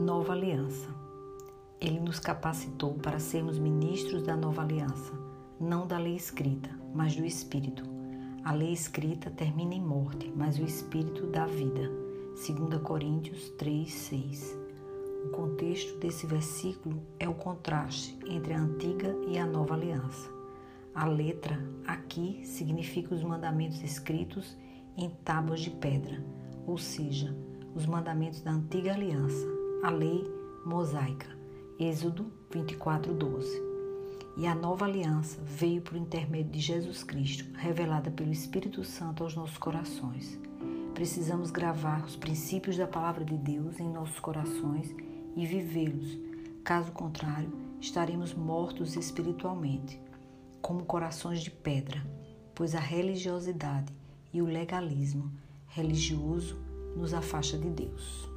Nova aliança. Ele nos capacitou para sermos ministros da nova aliança, não da lei escrita, mas do Espírito. A lei escrita termina em morte, mas o Espírito dá vida. 2 Coríntios 3, 6. O contexto desse versículo é o contraste entre a antiga e a nova aliança. A letra aqui significa os mandamentos escritos em tábuas de pedra, ou seja, os mandamentos da antiga aliança, a lei mosaica, Êxodo 24, 12. E a nova aliança veio por intermédio de Jesus Cristo, revelada pelo Espírito Santo aos nossos corações. Precisamos gravar os princípios da palavra de Deus em nossos corações e vivê-los. Caso contrário, estaremos mortos espiritualmente, como corações de pedra, pois a religiosidade e o legalismo religioso nos afasta de Deus.